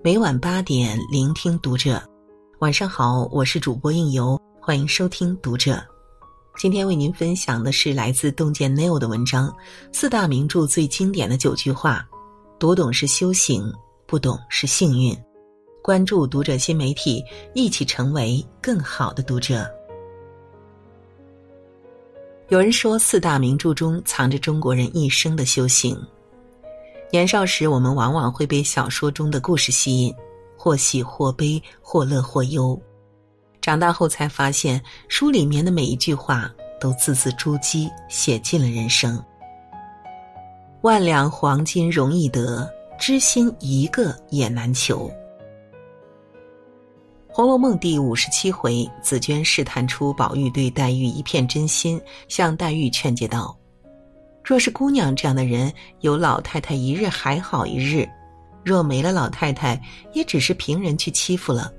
每晚八点，聆听读者。晚上好，我是主播应由，欢迎收听读者。今天为您分享的是来自洞见 Neil 的文章：四大名著最经典的九句话，读懂是修行，不懂是幸运。关注读者新媒体，一起成为更好的读者。有人说，四大名著中藏着中国人一生的修行。年少时，我们往往会被小说中的故事吸引，或喜或悲，或乐或忧。长大后才发现，书里面的每一句话都字字珠玑，写尽了人生。万两黄金容易得，知心一个也难求。《红楼梦》第五十七回，紫娟试探出宝玉对黛玉一片真心，向黛玉劝诫道。若是姑娘这样的人，有老太太一日还好一日；若没了老太太，也只是凭人去欺负了。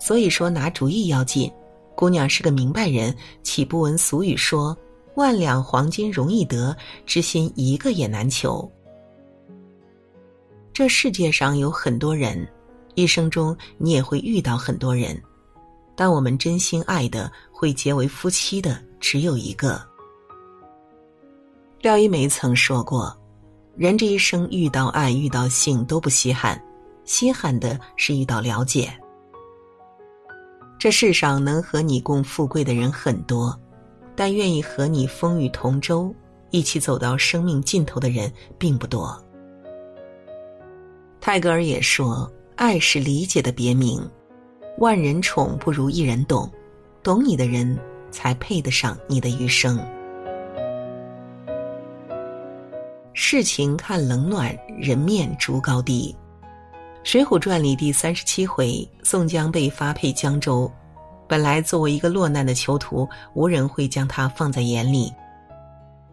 所以说，拿主意要紧。姑娘是个明白人，岂不闻俗语说：“万两黄金容易得，知心一个也难求。”这世界上有很多人，一生中你也会遇到很多人，但我们真心爱的、会结为夫妻的，只有一个。廖一梅曾说过：“人这一生遇到爱、遇到性都不稀罕，稀罕的是遇到了解。这世上能和你共富贵的人很多，但愿意和你风雨同舟、一起走到生命尽头的人并不多。”泰戈尔也说：“爱是理解的别名，万人宠不如一人懂，懂你的人才配得上你的余生。”事情看冷暖，人面逐高低。《水浒传》里第三十七回，宋江被发配江州。本来作为一个落难的囚徒，无人会将他放在眼里。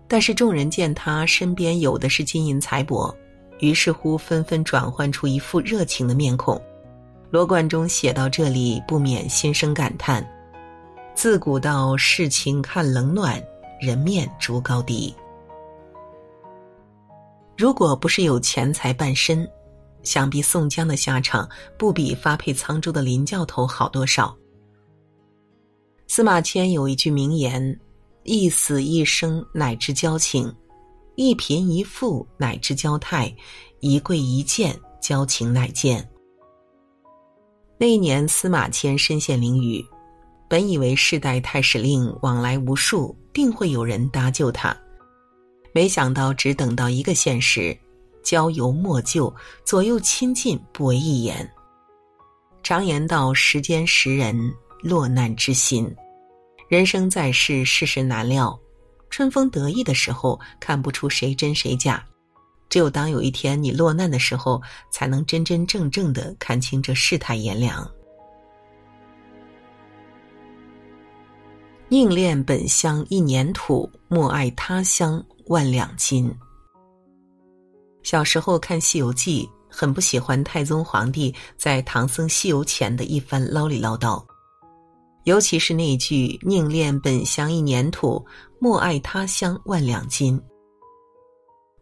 但是众人见他身边有的是金银财帛，于是乎纷纷转换出一副热情的面孔。罗贯中写到这里，不免心生感叹：自古道事情看冷暖，人面逐高低。如果不是有钱财傍身，想必宋江的下场不比发配沧州的林教头好多少。司马迁有一句名言：“一死一生乃知交情，一贫一富乃知交态，一贵一贱交情乃见。”那一年，司马迁身陷囹圄，本以为世代太史令往来无数，定会有人搭救他。没想到，只等到一个现实，交游莫救，左右亲近不为一言。常言道：“时间识人，落难之心。”人生在世，世事难料。春风得意的时候，看不出谁真谁假；只有当有一天你落难的时候，才能真真正正的看清这世态炎凉。宁恋本乡一年土，莫爱他乡。万两金。小时候看《西游记》，很不喜欢太宗皇帝在唐僧西游前的一番唠里唠叨，尤其是那句“宁恋本乡一年土，莫爱他乡万两金”。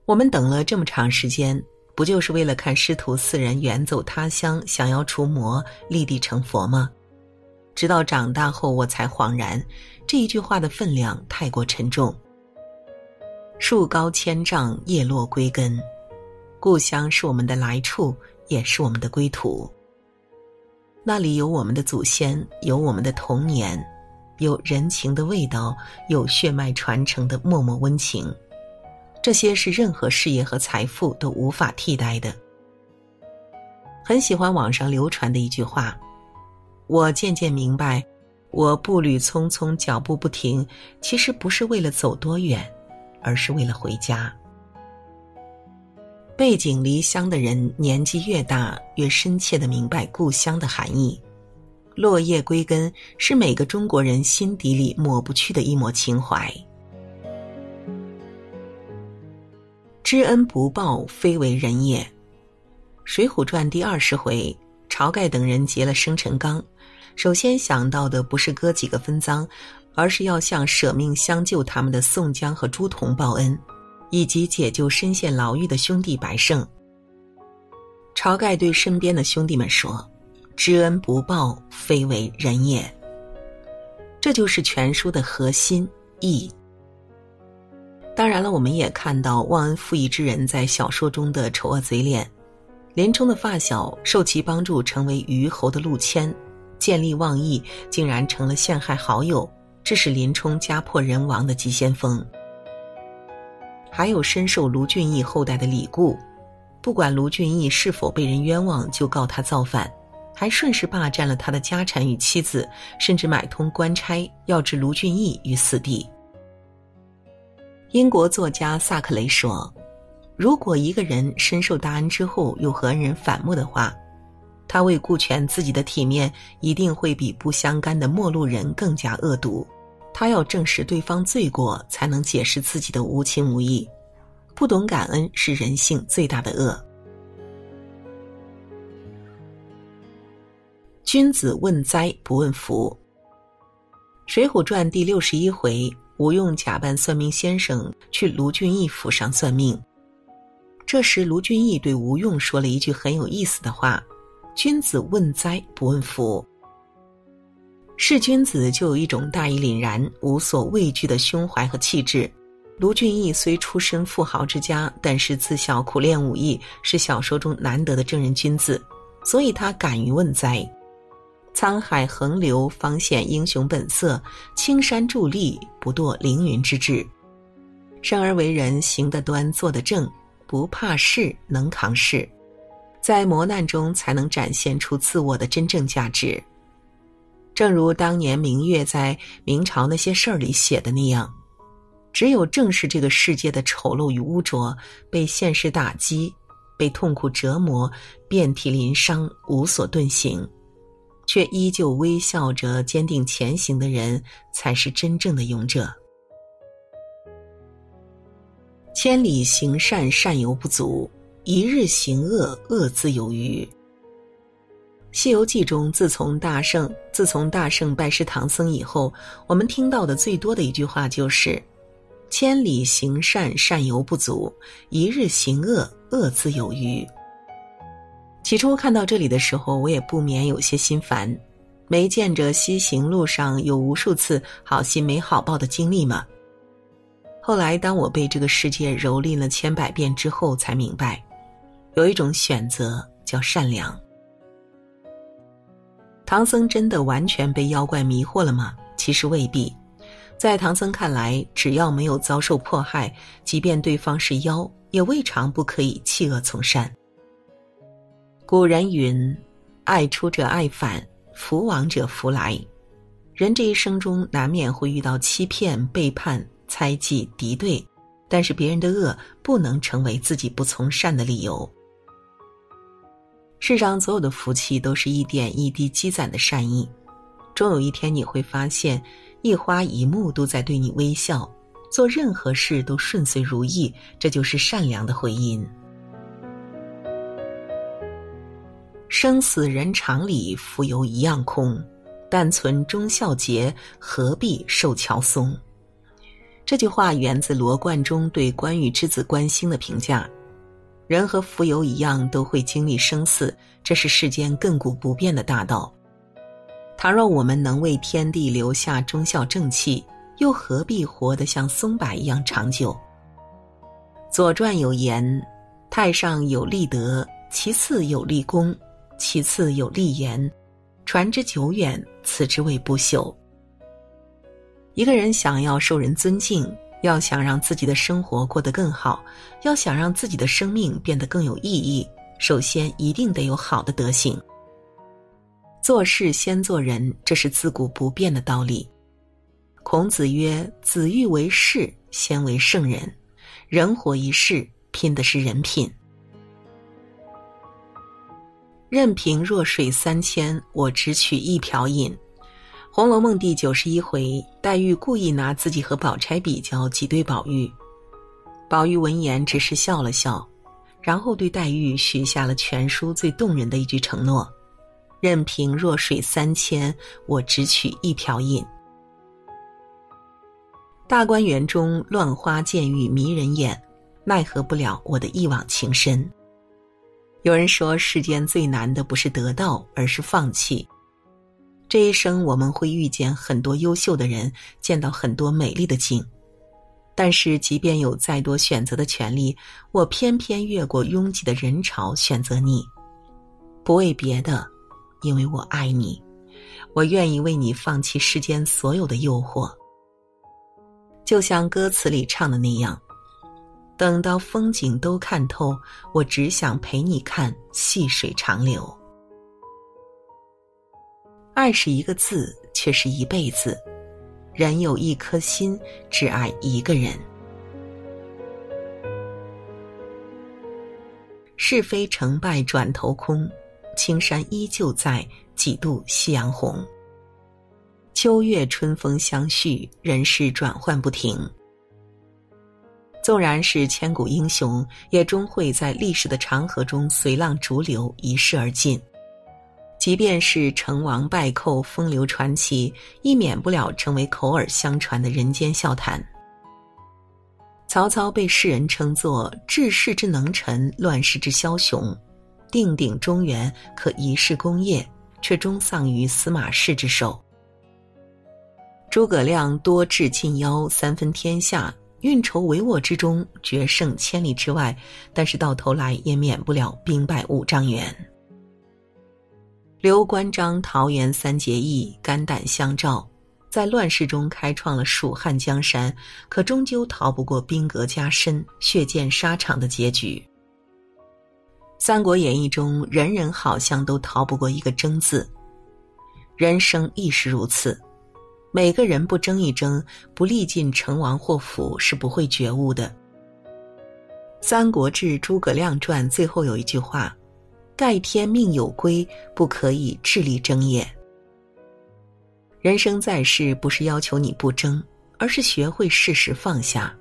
我们等了这么长时间，不就是为了看师徒四人远走他乡，想要除魔，立地成佛吗？直到长大后，我才恍然，这一句话的分量太过沉重。树高千丈，叶落归根。故乡是我们的来处，也是我们的归途。那里有我们的祖先，有我们的童年，有人情的味道，有血脉传承的默默温情。这些是任何事业和财富都无法替代的。很喜欢网上流传的一句话：“我渐渐明白，我步履匆匆，脚步不停，其实不是为了走多远。”而是为了回家。背井离乡的人，年纪越大，越深切的明白故乡的含义。落叶归根，是每个中国人心底里抹不去的一抹情怀。知恩不报，非为人也。《水浒传》第二十回，晁盖等人劫了生辰纲，首先想到的不是割几个分赃。而是要向舍命相救他们的宋江和朱仝报恩，以及解救深陷牢狱的兄弟白胜。晁盖对身边的兄弟们说：“知恩不报，非为人也。”这就是全书的核心意。当然了，我们也看到忘恩负义之人在小说中的丑恶嘴脸。林冲的发小受其帮助成为虞侯的陆谦，见利忘义，竟然成了陷害好友，致使林冲家破人亡的急先锋。还有深受卢俊义后代的李固。不管卢俊义是否被人冤枉，就告他造反，还顺势霸占了他的家产与妻子，甚至买通官差要置卢俊义于死地。英国作家萨克雷说：“如果一个人深受大恩之后又和恩人反目的话，他为顾全自己的体面，一定会比不相干的陌路人更加恶毒。他要证实对方罪过，才能解释自己的无情无义。”不懂感恩是人性最大的恶。君子问灾不问福。《水浒传》第六十一回，吴用假扮算命先生去卢俊义府上算命。这时，卢俊义对吴用说了一句很有意思的话：“君子问灾不问福。”是君子就有一种大义凛然、无所畏惧的胸怀和气质。卢俊义虽出身富豪之家，但是自小苦练武艺，是小说中难得的正人君子，所以他敢于问灾。沧海横流，方显英雄本色；青山伫立，不堕凌云之志。生而为人，行得端，坐得正，不怕事，能扛事，在磨难中才能展现出自我的真正价值。正如当年明月在明朝那些事儿里写的那样。只有正视这个世界的丑陋与污浊，被现实打击，被痛苦折磨，遍体鳞伤，无所遁形，却依旧微笑着坚定前行的人，才是真正的勇者。千里行善，善犹不足；一日行恶，恶自有余。《西游记》中，自从大圣自从大圣拜师唐僧以后，我们听到的最多的一句话就是。千里行善，善犹不足；一日行恶，恶自有余。起初看到这里的时候，我也不免有些心烦，没见着西行路上有无数次好心没好报的经历吗？后来，当我被这个世界蹂躏了千百遍之后，才明白，有一种选择叫善良。唐僧真的完全被妖怪迷惑了吗？其实未必。在唐僧看来，只要没有遭受迫害，即便对方是妖，也未尝不可以弃恶从善。古人云：“爱出者爱返，福往者福来。”人这一生中难免会遇到欺骗、背叛、猜忌、敌对，但是别人的恶不能成为自己不从善的理由。世上所有的福气都是一点一滴积攒的善意，终有一天你会发现。一花一木都在对你微笑，做任何事都顺遂如意，这就是善良的回音。生死人常理，浮游一样空。但存忠孝节，何必受乔松？这句话源自罗贯中对关羽之子关兴的评价。人和浮游一样，都会经历生死，这是世间亘古不变的大道。倘若我们能为天地留下忠孝正气，又何必活得像松柏一样长久？《左传》有言：“太上有立德，其次有立功，其次有立言，传之久远，此之谓不朽。”一个人想要受人尊敬，要想让自己的生活过得更好，要想让自己的生命变得更有意义，首先一定得有好的德行。做事先做人，这是自古不变的道理。孔子曰：“子欲为士，先为圣人。人活一世，拼的是人品。任凭弱水三千，我只取一瓢饮。”《红楼梦》第九十一回，黛玉故意拿自己和宝钗比较，挤兑宝玉。宝玉闻言，只是笑了笑，然后对黛玉许下了全书最动人的一句承诺。任凭弱水三千，我只取一瓢饮。大观园中乱花渐欲迷人眼，奈何不了我的一往情深。有人说，世间最难的不是得到，而是放弃。这一生我们会遇见很多优秀的人，见到很多美丽的景，但是即便有再多选择的权利，我偏偏越过拥挤的人潮选择你，不为别的，因为我爱你，我愿意为你放弃世间所有的诱惑。就像歌词里唱的那样，等到风景都看透，我只想陪你看细水长流。爱是一个字，却是一辈子。人有一颗心，只爱一个人。是非成败转头空，青山依旧在，几度夕阳红。秋月春风相续，人事转换不停。纵然是千古英雄，也终会在历史的长河中随浪逐流，一逝而尽。即便是成王败寇、风流传奇，亦免不了成为口耳相传的人间笑谈。曹操被世人称作治世之能臣、乱世之枭雄，定鼎中原，可一世功业，却终丧于司马氏之手。诸葛亮多智近妖，三分天下，运筹帷幄之中，决胜千里之外，但是到头来也免不了兵败五丈原。刘关张桃园三结义，肝胆相照，在乱世中开创了蜀汉江山，可终究逃不过兵革加深、血溅沙场的结局。《三国演义》中，人人好像都逃不过一个“争”字，人生亦是如此。每个人不争一争，不历尽成王祸福，是不会觉悟的。《三国志·诸葛亮传》最后有一句话。盖天命有归，不可以智力争也。人生在世，不是要求你不争，而是学会适时放下。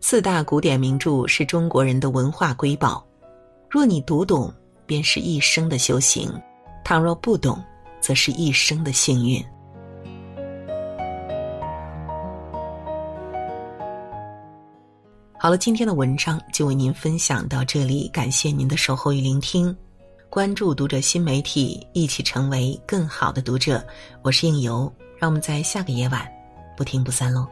四大古典名著是中国人的文化瑰宝，若你读懂，便是一生的修行；倘若不懂，则是一生的幸运。好了，今天的文章就为您分享到这里，感谢您的守候与聆听。关注读者新媒体，一起成为更好的读者。我是应由，让我们在下个夜晚不听不散喽。